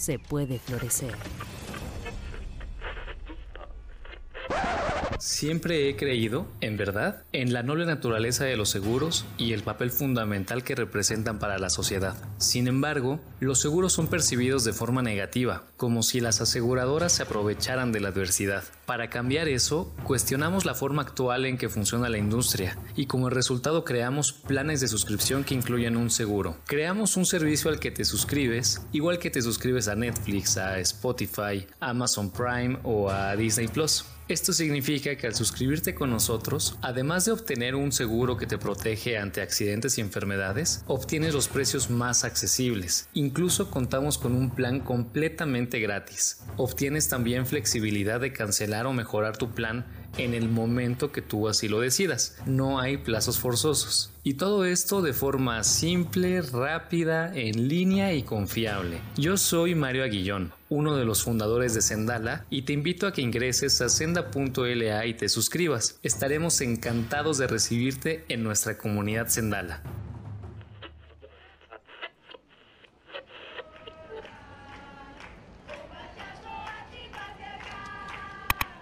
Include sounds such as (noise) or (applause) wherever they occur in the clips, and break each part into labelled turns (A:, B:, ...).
A: se puede florecer.
B: Siempre he creído, en verdad, en la noble naturaleza de los seguros y el papel fundamental que representan para la sociedad. Sin embargo, los seguros son percibidos de forma negativa, como si las aseguradoras se aprovecharan de la adversidad. Para cambiar eso, cuestionamos la forma actual en que funciona la industria y como resultado creamos planes de suscripción que incluyen un seguro. Creamos un servicio al que te suscribes, igual que te suscribes a Netflix, a Spotify, Amazon Prime o a Disney Plus. Esto significa que al suscribirte con nosotros, además de obtener un seguro que te protege ante accidentes y enfermedades, obtienes los precios más accesibles. Incluso contamos con un plan completamente gratis. Obtienes también flexibilidad de cancelar o mejorar tu plan en el momento que tú así lo decidas. No hay plazos forzosos. Y todo esto de forma simple, rápida, en línea y confiable. Yo soy Mario Aguillón, uno de los fundadores de Sendala, y te invito a que ingreses a senda.la y te suscribas. Estaremos encantados de recibirte en nuestra comunidad Sendala.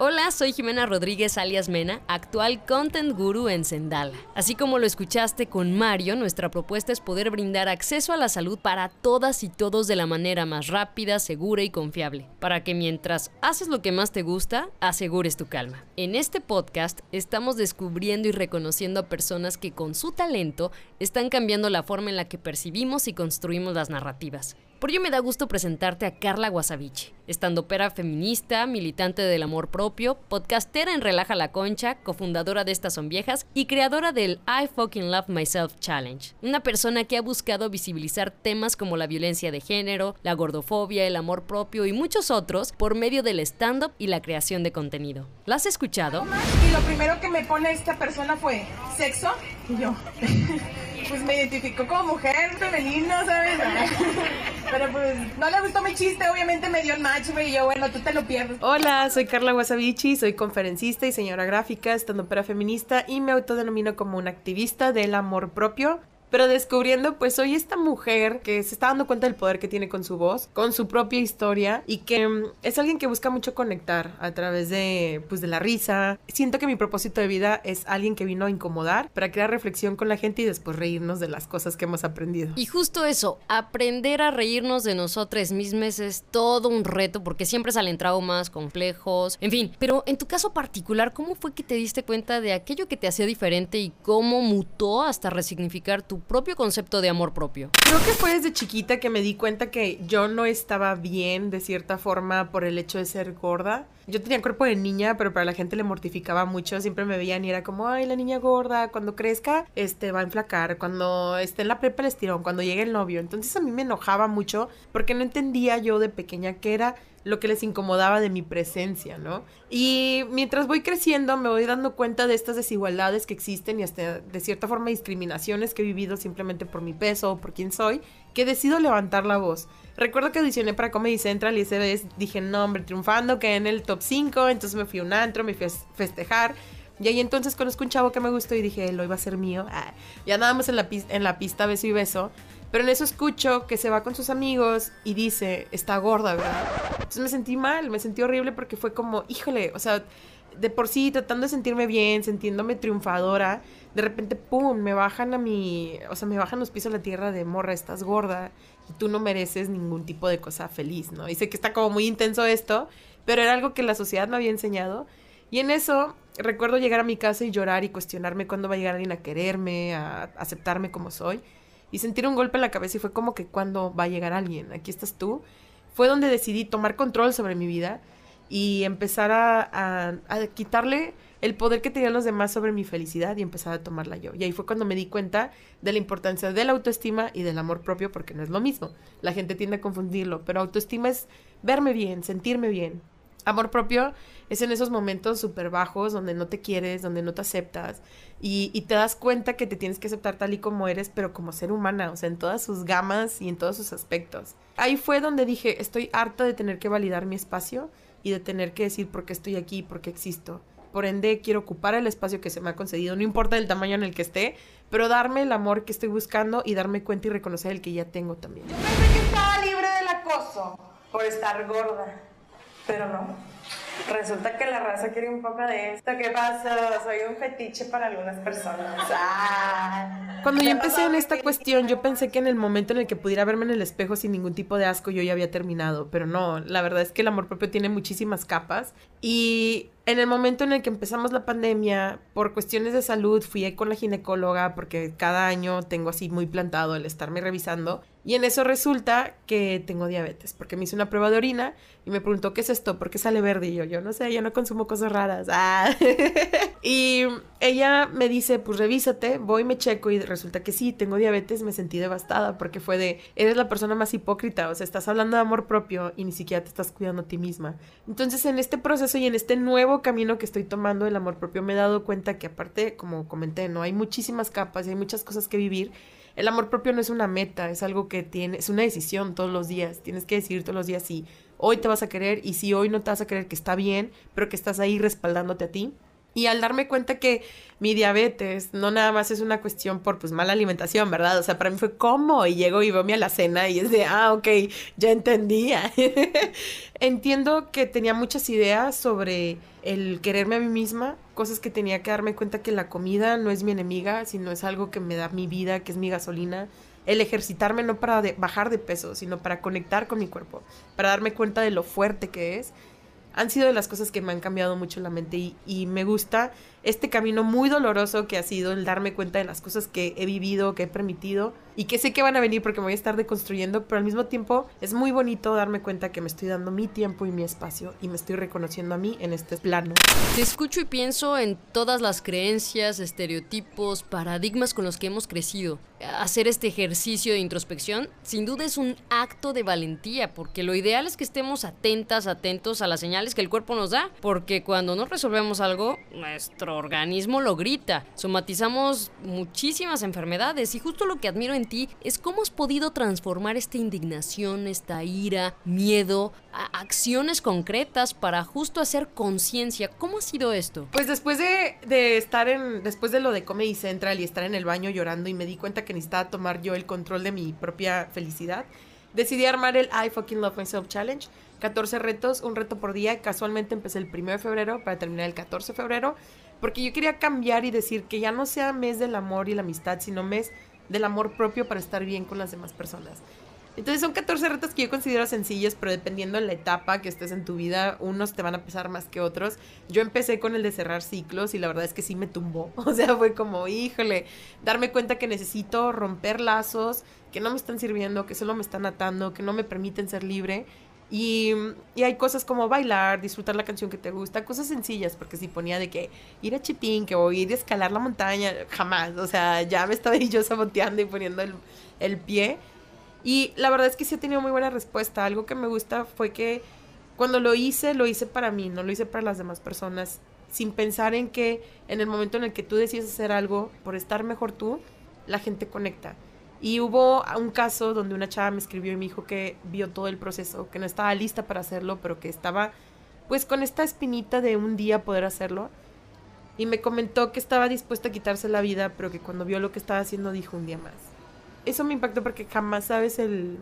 A: Hola, soy Jimena Rodríguez alias Mena, actual Content Guru en Sendala. Así como lo escuchaste con Mario, nuestra propuesta es poder brindar acceso a la salud para todas y todos de la manera más rápida, segura y confiable, para que mientras haces lo que más te gusta, asegures tu calma. En este podcast estamos descubriendo y reconociendo a personas que con su talento están cambiando la forma en la que percibimos y construimos las narrativas. Por ello me da gusto presentarte a Carla Guasavici, estandopera feminista, militante del amor propio, podcastera en Relaja la Concha, cofundadora de Estas Son Viejas y creadora del I Fucking Love Myself Challenge. Una persona que ha buscado visibilizar temas como la violencia de género, la gordofobia, el amor propio y muchos otros por medio del stand-up y la creación de contenido. ¿La has escuchado?
C: Y lo primero que me pone esta persona fue sexo y yo. (laughs) pues me identificó como mujer femenina, ¿sabes? (laughs) Pero pues no le gustó mi chiste, obviamente me dio el match, güey, y yo, bueno, tú te lo pierdes.
D: Hola, soy Carla Wasabichi, soy conferencista y señora gráfica, estando para feminista y me autodenomino como una activista del amor propio. Pero descubriendo, pues soy esta mujer que se está dando cuenta del poder que tiene con su voz, con su propia historia y que mm, es alguien que busca mucho conectar a través de, pues, de la risa. Siento que mi propósito de vida es alguien que vino a incomodar para crear reflexión con la gente y después reírnos de las cosas que hemos aprendido.
A: Y justo eso, aprender a reírnos de nosotros mismos es todo un reto porque siempre salen traumas, complejos, en fin. Pero en tu caso particular, ¿cómo fue que te diste cuenta de aquello que te hacía diferente y cómo mutó hasta resignificar tu propio concepto de amor propio?
D: Creo que fue desde chiquita que me di cuenta que yo no estaba bien de cierta forma por el hecho de ser gorda. Yo tenía cuerpo de niña, pero para la gente le mortificaba mucho. Siempre me veían y era como, ay, la niña gorda, cuando crezca, este, va a enflacar. Cuando esté en la prepa, el estirón. Cuando llegue el novio. Entonces a mí me enojaba mucho porque no entendía yo de pequeña qué era lo que les incomodaba de mi presencia, ¿no? Y mientras voy creciendo me voy dando cuenta de estas desigualdades que existen y hasta de cierta forma discriminaciones que he vivido simplemente por mi peso o por quién soy, que decido levantar la voz. Recuerdo que audicioné para Comedy Central y esa vez dije, no, hombre, triunfando, quedé en el top 5, entonces me fui a un antro, me fui a festejar. Y ahí entonces conozco un chavo que me gustó y dije, lo iba a ser mío. Ah, ya andábamos en la, en la pista beso y beso. Pero en eso escucho que se va con sus amigos y dice, está gorda, ¿verdad? Entonces me sentí mal, me sentí horrible porque fue como, híjole, o sea, de por sí tratando de sentirme bien, sintiéndome triunfadora, de repente, ¡pum!, me bajan a mi, o sea, me bajan los pisos a la tierra de morra, estás gorda y tú no mereces ningún tipo de cosa feliz, ¿no? Y sé que está como muy intenso esto, pero era algo que la sociedad me había enseñado. Y en eso recuerdo llegar a mi casa y llorar y cuestionarme cuándo va a llegar alguien a quererme, a aceptarme como soy y sentir un golpe en la cabeza y fue como que cuando va a llegar alguien, aquí estás tú, fue donde decidí tomar control sobre mi vida y empezar a, a, quitarle el poder que tenían los demás sobre mi felicidad y empezar a tomarla yo. Y ahí fue cuando me di cuenta de la importancia de la autoestima y del amor propio, porque no es lo mismo. La gente tiende a confundirlo, pero autoestima es verme bien, sentirme bien. Amor propio es en esos momentos súper bajos donde no te quieres, donde no te aceptas y, y, te das cuenta que te tienes que aceptar tal y como eres, pero como ser humana, o sea, en todas sus gamas y en todos sus aspectos. Ahí fue donde dije, estoy harta de tener que validar mi espacio y de tener que decir por qué estoy aquí, por qué existo. Por ende, quiero ocupar el espacio que se me ha concedido, no importa el tamaño en el que esté, pero darme el amor que estoy buscando y darme cuenta y reconocer el que ya tengo también.
C: Yo pensé que estaba libre del acoso por estar gorda, pero no. Resulta que la raza quiere un poco de esto. ¿Qué pasa? Soy un fetiche para algunas personas. (laughs) Ah.
D: Cuando yo empecé en esta cuestión, yo pensé que en el momento en el que pudiera verme en el espejo sin ningún tipo de asco, yo ya había terminado. Pero no, la verdad es que el amor propio tiene muchísimas capas. Y en el momento en el que empezamos la pandemia, por cuestiones de salud, fui con la ginecóloga porque cada año tengo así muy plantado el estarme revisando. Y en eso resulta que tengo diabetes, porque me hice una prueba de orina y me preguntó, ¿qué es esto? ¿Por qué sale verde? Y yo, yo no sé, yo no consumo cosas raras. (laughs) Ah. y ella me dice, pues revísate, voy, me checo y resulta que sí, tengo diabetes, me sentí devastada porque fue de, eres la persona más hipócrita, o sea, estás hablando de amor propio y ni siquiera te estás cuidando a ti misma. Entonces, en este proceso y en este nuevo camino que estoy tomando del amor propio, me he dado cuenta que aparte, como comenté, no hay muchísimas capas y hay muchas cosas que vivir el amor propio no es una meta, es algo que tienes, es una decisión todos los días. Tienes que decidir todos los días si hoy te vas a querer y si hoy no te vas a querer que está bien, pero que estás ahí respaldándote a ti. Y al darme cuenta que mi diabetes no nada más es una cuestión por pues mala alimentación, ¿verdad? O sea, para mí fue como y llego y veo mi alacena y es de, ah, ok, ya entendía. (laughs) Entiendo que tenía muchas ideas sobre el quererme a mí misma, cosas que tenía que darme cuenta que la comida no es mi enemiga, sino es algo que me da mi vida, que es mi gasolina. El ejercitarme no para bajar de peso, sino para conectar con mi cuerpo, para darme cuenta de lo fuerte que es han sido de las cosas que me han cambiado mucho la mente y, y, me gusta este camino muy doloroso que ha sido el darme cuenta de las cosas que he vivido, que he permitido y que sé que van a venir porque me voy a estar deconstruyendo, pero al mismo tiempo es muy bonito darme cuenta que me estoy dando mi tiempo y mi espacio y me estoy reconociendo a mí en este plano.
A: Te escucho y pienso en todas las creencias, estereotipos, paradigmas con los que hemos crecido. Hacer este ejercicio de introspección sin duda es un acto de valentía, porque lo ideal es que estemos atentas, atentos a las señales que el cuerpo nos da, porque cuando no resolvemos algo, nuestro organismo lo grita. Somatizamos muchísimas enfermedades y justo lo que admiro en ti es cómo has podido transformar esta indignación, esta ira, miedo, a acciones concretas para justo hacer conciencia. ¿Cómo ha sido esto?
D: Pues después de, de, estar en, después de lo de Comedy Central y estar en el baño llorando y me di cuenta que necesitaba tomar yo el control de mi propia felicidad, decidí armar el I Fucking Love Myself Challenge. 14 retos, un reto por día. Casualmente empecé el 1 de febrero para terminar el 14 de febrero. Porque yo quería cambiar y decir que ya no sea mes del amor y la amistad, sino mes del amor propio para estar bien con las demás personas. Entonces son 14 retos que yo considero sencillos, pero dependiendo de la etapa que estés en tu vida, unos te van a pesar más que otros. Yo empecé con el de cerrar ciclos y la verdad es que sí me tumbó. (laughs) O sea, fue como, híjole, darme cuenta que necesito romper lazos que no me están sirviendo, que solo me están atando, que no me permiten ser libre y, y, hay cosas como bailar, disfrutar la canción que te gusta, cosas sencillas, porque si ponía de que ir a Chipinque o ir a escalar la montaña, jamás, o sea, ya me estaba (laughs) yo saboteando y poniendo el, el pie. Y la verdad es que sí he tenido muy buena respuesta. Algo que me gusta fue que cuando lo hice, lo hice para mí, no lo hice para las demás personas, sin pensar en que en el momento en el que tú decides hacer algo por estar mejor tú, la gente conecta. Y hubo un caso donde una chava me escribió y me dijo que vio todo el proceso, que no estaba lista para hacerlo, pero que estaba pues con esta espinita de un día poder hacerlo. Y me comentó que estaba dispuesta a quitarse la vida, pero que cuando vio lo que estaba haciendo dijo un día más. Eso me impactó porque jamás sabes el,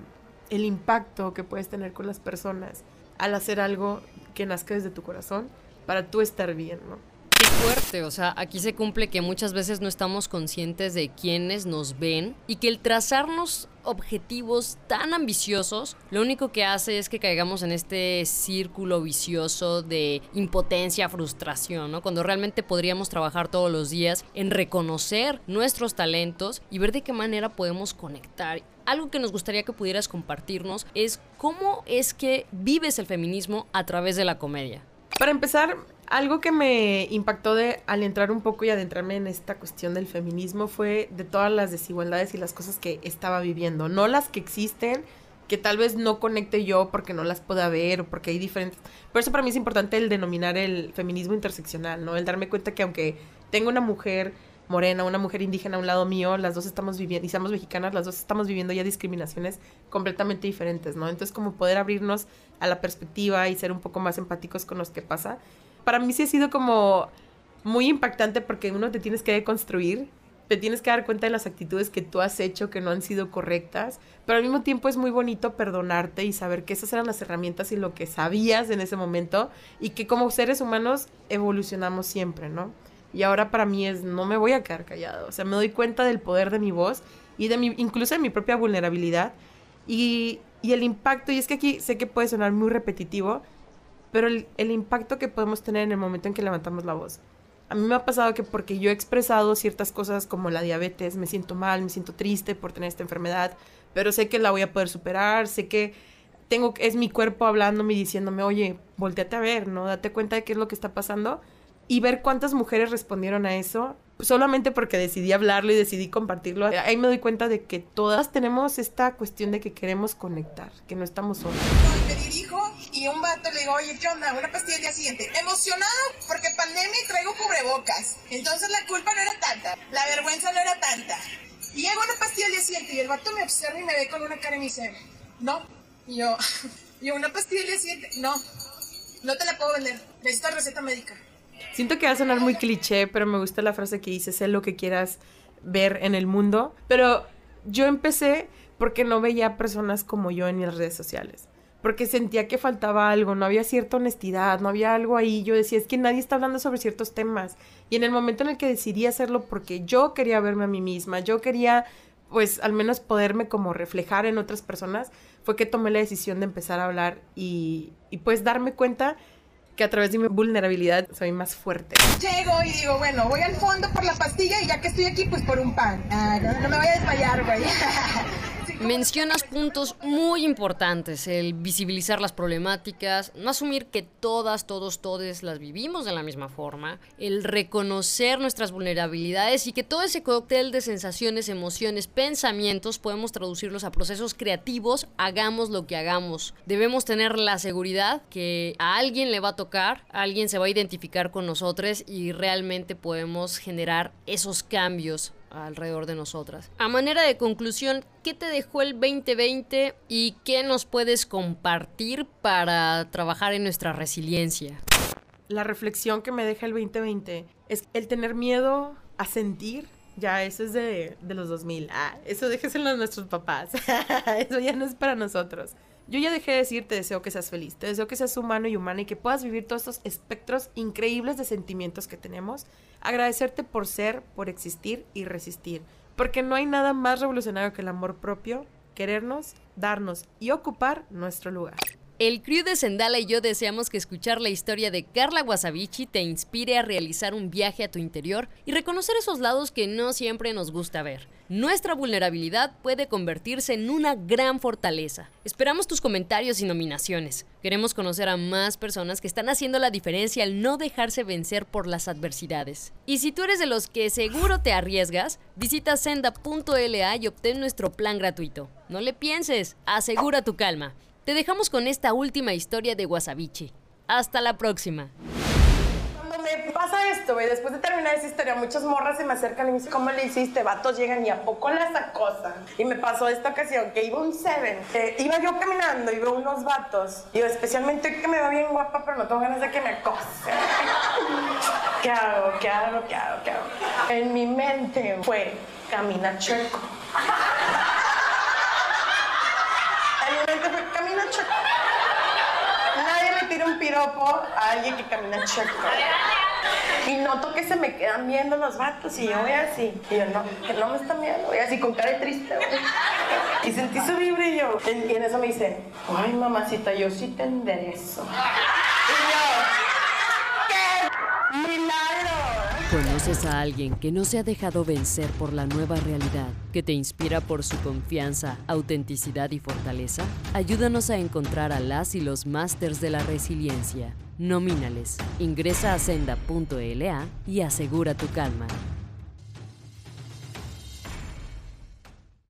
D: el impacto que puedes tener con las personas al hacer algo que nazca desde tu corazón para tú estar bien, ¿no?
A: Fuerte, o sea, aquí se cumple que muchas veces no estamos conscientes de quiénes nos ven y que el trazarnos objetivos tan ambiciosos, lo único que hace es que caigamos en este círculo vicioso de impotencia, frustración, ¿no? Cuando realmente podríamos trabajar todos los días en reconocer nuestros talentos y ver de qué manera podemos conectar. Algo que nos gustaría que pudieras compartirnos es cómo es que vives el feminismo a través de la comedia.
D: Para empezar, Algo que me impactó de al entrar un poco y adentrarme en esta cuestión del feminismo fue de todas las desigualdades y las cosas que estaba viviendo, no las que existen, que tal vez no conecte yo porque no las pueda ver o porque hay diferentes. Por eso para mí es importante el denominar el feminismo interseccional, ¿no? El darme cuenta que aunque tengo una mujer morena, una mujer indígena a un lado mío, las dos estamos viviendo, y somos mexicanas, las dos estamos viviendo ya discriminaciones completamente diferentes, ¿no? Entonces como poder abrirnos a la perspectiva y ser un poco más empáticos con los que pasa. Para mí sí ha sido como muy impactante porque uno te tienes que deconstruir, te tienes que dar cuenta de las actitudes que tú has hecho que no han sido correctas, pero al mismo tiempo es muy bonito perdonarte y saber que esas eran las herramientas y lo que sabías en ese momento y que como seres humanos evolucionamos siempre, ¿no? Y ahora para mí es, no me voy a quedar callado. O sea, me doy cuenta del poder de mi voz y de mi, incluso de mi propia vulnerabilidad. Y, y el impacto, y es que aquí sé que puede sonar muy repetitivo, pero el, impacto que podemos tener en el momento en que levantamos la voz. A mí me ha pasado que porque yo he expresado ciertas cosas como la diabetes, me siento mal, me siento triste por tener esta enfermedad, pero sé que la voy a poder superar, sé que tengo es mi cuerpo hablándome y diciéndome, "Oye, volteate a ver, ¿no? Date cuenta de qué es lo que está pasando." y ver cuántas mujeres respondieron a eso, solamente porque decidí hablarlo y decidí compartirlo. Ahí me doy cuenta de que todas tenemos esta cuestión de que queremos conectar, que no estamos solas.
C: Y un vato le digo, oye, ¿qué onda? Una pastilla al día siguiente. Emocionado porque pandemia y traigo cubrebocas. Entonces la culpa no era tanta, la vergüenza no era tanta. Y llego una pastilla al día siguiente y el vato me observa y me ve con una cara y me dice, no. Y yo, (laughs) y una pastilla al día siguiente, no, no te la puedo vender, necesito receta médica.
D: Siento que va a sonar muy cliché, pero me gusta la frase que dice, sé lo que quieras ver en el mundo. Pero yo empecé porque no veía personas como yo en las redes sociales. Porque sentía que faltaba algo, no había cierta honestidad, no había algo ahí. Yo decía, es que nadie está hablando sobre ciertos temas. Y en el momento en el que decidí hacerlo porque yo quería verme a mí misma, yo quería, pues, al menos poderme como reflejar en otras personas, fue que tomé la decisión de empezar a hablar y, pues darme cuenta que a través de mi vulnerabilidad soy más fuerte.
C: Llego y digo, bueno, voy al fondo por la pastilla y ya que estoy aquí, pues por un pan. Ah, no, no me voy a desmayar, güey. (laughs)
A: Mencionas puntos muy importantes, el visibilizar las problemáticas, no asumir que todas, todos, todes las vivimos de la misma forma, el reconocer nuestras vulnerabilidades y que todo ese cóctel de sensaciones, emociones, pensamientos podemos traducirlos a procesos creativos, hagamos lo que hagamos. Debemos tener la seguridad que a alguien le va a tocar, alguien se va a identificar con nosotros y realmente podemos generar esos cambios alrededor de nosotras. A manera de conclusión, ¿qué te dejó el 2020 y qué nos puedes compartir para trabajar en nuestra resiliencia?
D: La reflexión que me deja el 2020 es el tener miedo a sentir. Ya, eso es de, de los 2000. Ah, eso déjeselo a nuestros papás. (laughs) eso ya no es para nosotros. Yo ya dejé de decir te deseo que seas feliz, te deseo que seas humano y humana y que puedas vivir todos estos espectros increíbles de sentimientos que tenemos. Agradecerte por ser, por existir y resistir. Porque no hay nada más revolucionario que el amor propio, querernos, darnos y ocupar nuestro lugar.
A: El crew de Sendala y yo deseamos que escuchar la historia de Carla Wasabichi te inspire a realizar un viaje a tu interior y reconocer esos lados que no siempre nos gusta ver. Nuestra vulnerabilidad puede convertirse en una gran fortaleza. Esperamos tus comentarios y nominaciones. Queremos conocer a más personas que están haciendo la diferencia al no dejarse vencer por las adversidades. Y si tú eres de los que seguro te arriesgas, visita senda.la y obtén nuestro plan gratuito. No le pienses, asegura tu calma. Te dejamos con esta última historia de Wasabichi. Hasta la próxima.
C: Cuando me pasa esto, güey, después de terminar esa historia, muchas morras se me acercan y me dicen, ¿cómo le hiciste? Vatos llegan y a poco las acosan. Y me pasó esta ocasión que iba un Seven, iba yo caminando y veo unos vatos. Y yo, especialmente que me va bien guapa, pero no tengo ganas de que me acosen. (laughs) ¿Qué hago? ¿Qué hago? ¿Qué hago? ¿Qué hago? En mi mente fue, camina chueco. En mi mente fue, camina chueco. Nadie le tira un piropo a alguien que camina chueco. Y noto que se me quedan viendo los vatos y yo voy así. Y yo, no, que no me están viendo. Voy así con cara de triste. Y sentí su vibra y yo. Y en eso me dice, ay, mamacita, yo sí te enderezo ¡qué milagro!
A: ¿Conoces a alguien que no se ha dejado vencer por la nueva realidad, que te inspira por su confianza, autenticidad y fortaleza? Ayúdanos a encontrar a las y los másters de la resiliencia. Nomínales. Ingresa a senda.la y asegura tu calma.